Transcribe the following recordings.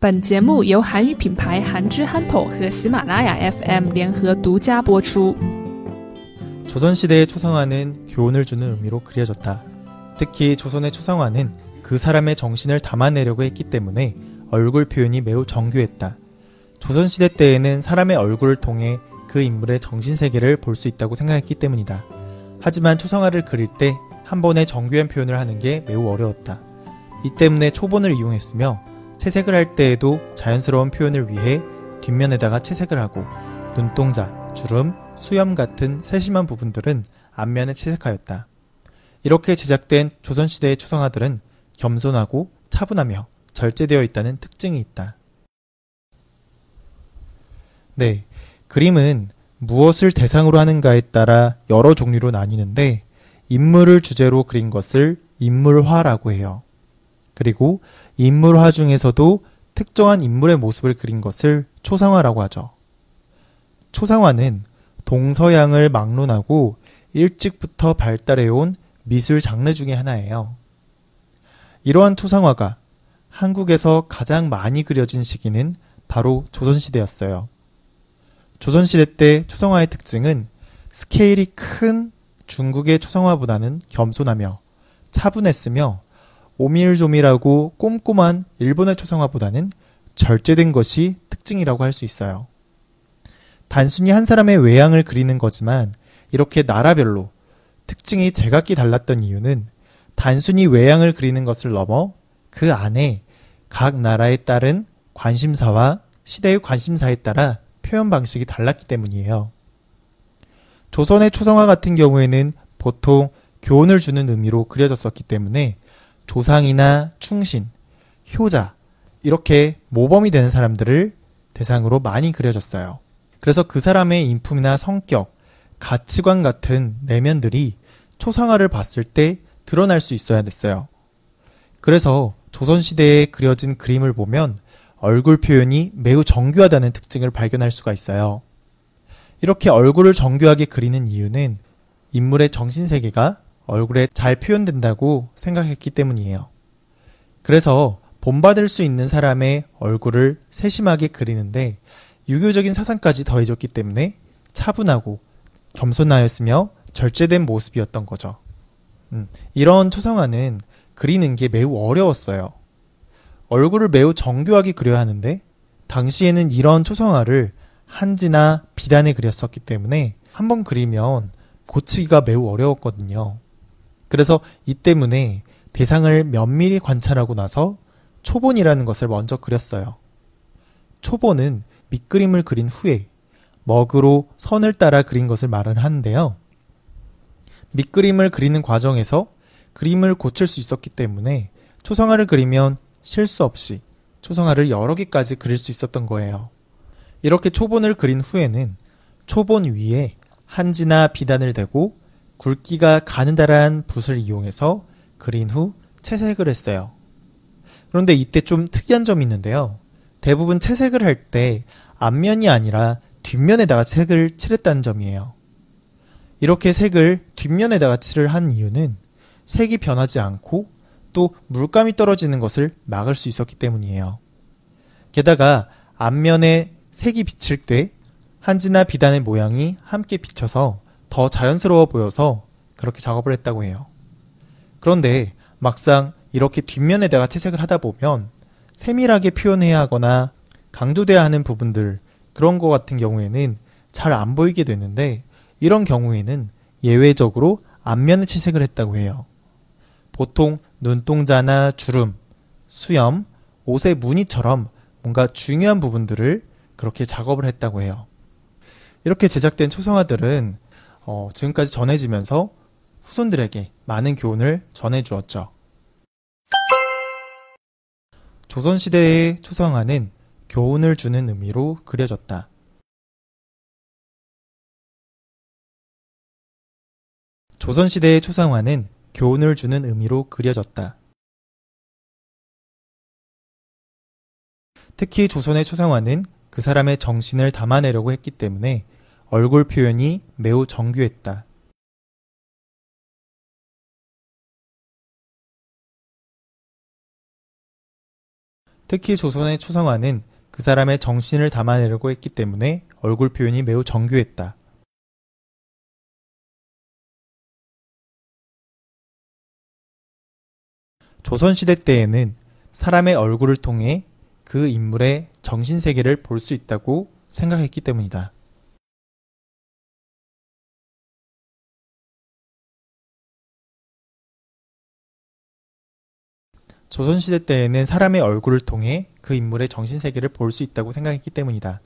本节目由韩语品牌韩之憨头和喜马拉雅 FM 联合独家播出。 조선시대의 초상화는 교훈을 주는 의미로 그려졌다. 특히 조선의 초상화는 그 사람의 정신을 담아내려고 했기 때문에 얼굴 표현이 매우 정교했다. 조선시대 때에는 사람의 얼굴을 통해 그 인물의 정신세계를 볼 수 있다고 생각했기 때문이다. 하지만 초상화를 그릴 때 한 번에 정교한 표현을 하는 게 매우 어려웠다. 이 때문에 초본을 이용했으며 채색을 할 때에도 자연스러운 표현을 위해 뒷면에다가 채색을 하고 눈동자, 주름, 수염 같은 세심한 부분들은 앞면에 채색하였다. 이렇게 제작된 조선시대의 초상화들은 겸손하고 차분하며 절제되어 있다는 특징이 있다. 네. 그림은 무엇을 대상으로 하는가에 따라 여러 종류로 나뉘는데 인물을 주제로 그린 것을 인물화라고 해요. 그리고 인물화 중에서도 특정한 인물의 모습을 그린 것을 초상화라고 하죠. 초상화는 동서양을 막론하고 일찍부터 발달해온 미술 장르 중의 하나예요. 이러한 초상화가 한국에서 가장 많이 그려진 시기는 바로 조선시대였어요. 조선시대 때 초상화의 특징은 스케일이 큰 중국의 초상화보다는 겸손하며 차분했으며 오밀조밀하고 꼼꼼한 일본의 초상화보다는 절제된 것이 특징이라고 할 수 있어요. 단순히 한 사람의 외양을 그리는 거지만 이렇게 나라별로 특징이 제각기 달랐던 이유는 단순히 외양을 그리는 것을 넘어 그 안에 각 나라에 따른 관심사와 시대의 관심사에 따라 표현 방식이 달랐기 때문이에요. 조선의 초성화 같은 경우에는 보통 교훈을 주는 의미로 그려졌었기 때문에 조상이나 충신, 효자, 이렇게 모범이 되는 사람들을 대상으로 많이 그려졌어요. 그래서 그 사람의 인품이나 성격, 가치관 같은 내면들이 초상화를 봤을 때 드러날 수 있어야 됐어요. 그래서 조선시대에 그려진 그림을 보면 얼굴 표현이 매우 정교하다는 특징을 발견할 수가 있어요. 이렇게 얼굴을 정교하게 그리는 이유는 인물의 정신세계가 얼굴에 잘 표현된다고 생각했기 때문이에요. 그래서 본받을 수 있는 사람의 얼굴을 세심하게 그리는데 유교적인 사상까지 더해졌기 때문에 차분하고 겸손하였으며 절제된 모습이었던 거죠. 음, 이런 초상화는 그리는 게 매우 어려웠어요. 얼굴을 매우 정교하게 그려야 하는데 당시에는 이런 초상화를 한지나 비단에 그렸었기 때문에 한번 그리면 고치기가 매우 어려웠거든요. 그래서 이 때문에 대상을 면밀히 관찰하고 나서 초본이라는 것을 먼저 그렸어요. 초본은 밑그림을 그린 후에 먹으로 선을 따라 그린 것을 말을 하는데요. 밑그림을 그리는 과정에서 그림을 고칠 수 있었기 때문에 초성화를 그리면 실수 없이 초성화를 여러 개까지 그릴 수 있었던 거예요. 이렇게 초본을 그린 후에는 초본 위에 한지나 비단을 대고 굵기가 가느다란 붓을 이용해서 그린 후 채색을 했어요. 그런데 이때 좀 특이한 점이 있는데요. 대부분 채색을 할 때 앞면이 아니라 뒷면에다가 색을 칠했다는 점이에요. 이렇게 색을 뒷면에다가 칠을 한 이유는 색이 변하지 않고 또 물감이 떨어지는 것을 막을 수 있었기 때문이에요. 게다가 앞면에 색이 비칠 때 한지나 비단의 모양이 함께 비쳐서 더 자연스러워 보여서 그렇게 작업을 했다고 해요. 그런데 막상 이렇게 뒷면에다가 채색을 하다 보면 세밀하게 표현해야 하거나 강조돼야 하는 부분들 그런 거 같은 경우에는 잘 안 보이게 되는데 이런 경우에는 예외적으로 앞면에 채색을 했다고 해요. 보통 눈동자나 주름, 수염, 옷의 무늬처럼 뭔가 중요한 부분들을 그렇게 작업을 했다고 해요. 이렇게 제작된 초성화들은 어, 지금까지 전해지면서 후손들에게 많은 교훈을 전해주었죠. 조선시대의 초성화는 교훈을 주는 의미로 그려졌다. 조선시대의 초상화는 교훈을 주는 의미로 그려졌다. 특히 조선의 초상화는 그 사람의 정신을 담아내려고 했기 때문에 얼굴 표현이 매우 정교했다. 특히 조선의 초성화는 그 사람의 정신을 담아내려고 했기 때문에 얼굴 표현이 매우 정교했다. 조선시대 때에는 사람의 얼굴을 통해 그 인물의 정신세계를 볼 수 있다고 생각했기 때문이다. 조선시대 때에는 사람의 얼굴을 통해 그 인물의 정신세계를 볼 수 있다고 생각했기 때문이다.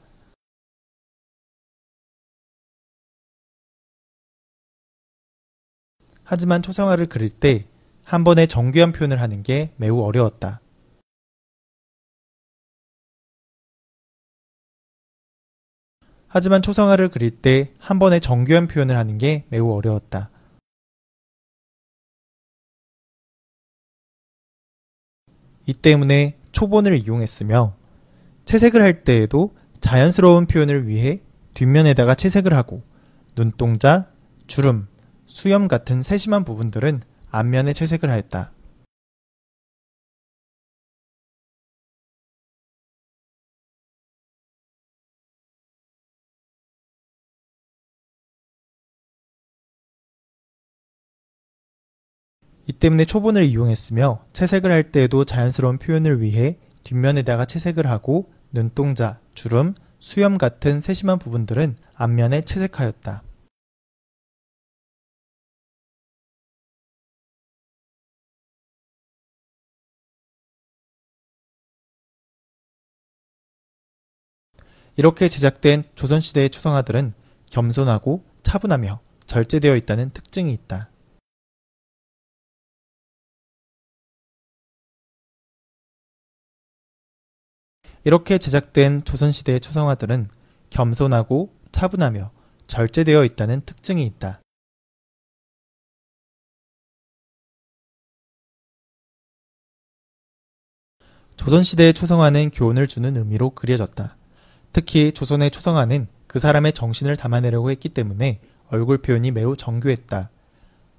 하지만 초성화를 그릴 때 한 번에 정교한 표현을 하는 게 매우 어려웠다. 하지만 초성화를 그릴 때 한 번에 정교한 표현을 하는 게 매우 어려웠다. 이 때문에 초본을 이용했으며 채색을 할 때에도 자연스러운 표현을 위해 뒷면에다가 채색을 하고 눈동자, 주름, 수염 같은 세심한 부분들은 앞면에 채색을 하였다. 이 때문에 초본을 이용했으며 채색을 할 때에도 자연스러운 표현을 위해 뒷면에다가 채색을 하고 눈동자, 주름, 수염 같은 세심한 부분들은 앞면에 채색하였다. 이렇게 제작된 조선시대의 초성화들은 겸손하고 차분하며 절제되어 있다는 특징이 있다. 이렇게 제작된 조선시대의 초성화들은 겸손하고 차분하며 절제되어 있다는 특징이 있다. 조선시대의 초성화는 교훈을 주는 의미로 그려졌다. 특히 조선의 초성화는 그 사람의 정신을 담아내려고 했기 때문에 얼굴 표현이 매우 정교했다.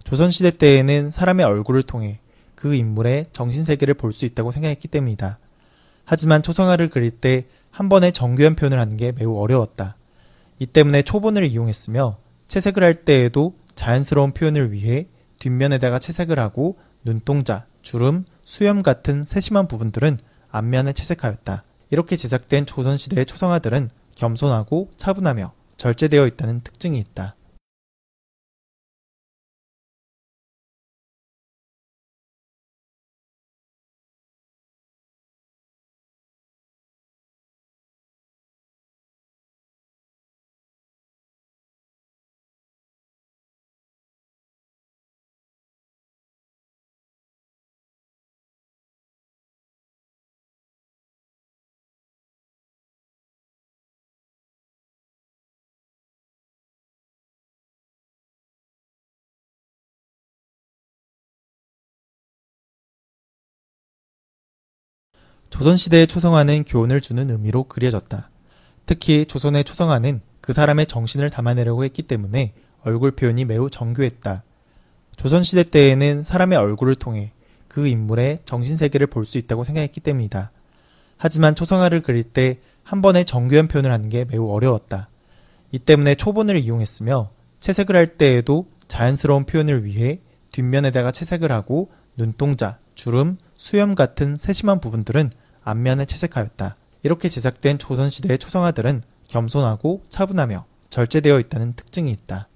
조선시대 때에는 사람의 얼굴을 통해 그 인물의 정신세계를 볼 수 있다고 생각했기 때문이다. 하지만 초성화를 그릴 때 한 번에 정교한 표현을 하는 게 매우 어려웠다. 이 때문에 초본을 이용했으며 채색을 할 때에도 자연스러운 표현을 위해 뒷면에다가 채색을 하고 눈동자, 주름, 수염 같은 세심한 부분들은 앞면에 채색하였다. 이렇게 제작된 조선시대의 초성화들은 겸손하고 차분하며 절제되어 있다는 특징이 있다. 조선시대의 초성화는 교훈을 주는 의미로 그려졌다. 특히 조선의 초성화는 그 사람의 정신을 담아내려고 했기 때문에 얼굴 표현이 매우 정교했다. 조선시대 때에는 사람의 얼굴을 통해 그 인물의 정신세계를 볼 수 있다고 생각했기 때문이다. 하지만 초성화를 그릴 때 한 번에 정교한 표현을 하는 게 매우 어려웠다. 이 때문에 초본을 이용했으며 채색을 할 때에도 자연스러운 표현을 위해 뒷면에다가 채색을 하고 눈동자, 주름, 수염 같은 세심한 부분들은 앞면에 채색하였다. 이렇게 제작된 조선시대의 초성화들은 겸손하고 차분하며 절제되어 있다는 특징이 있다.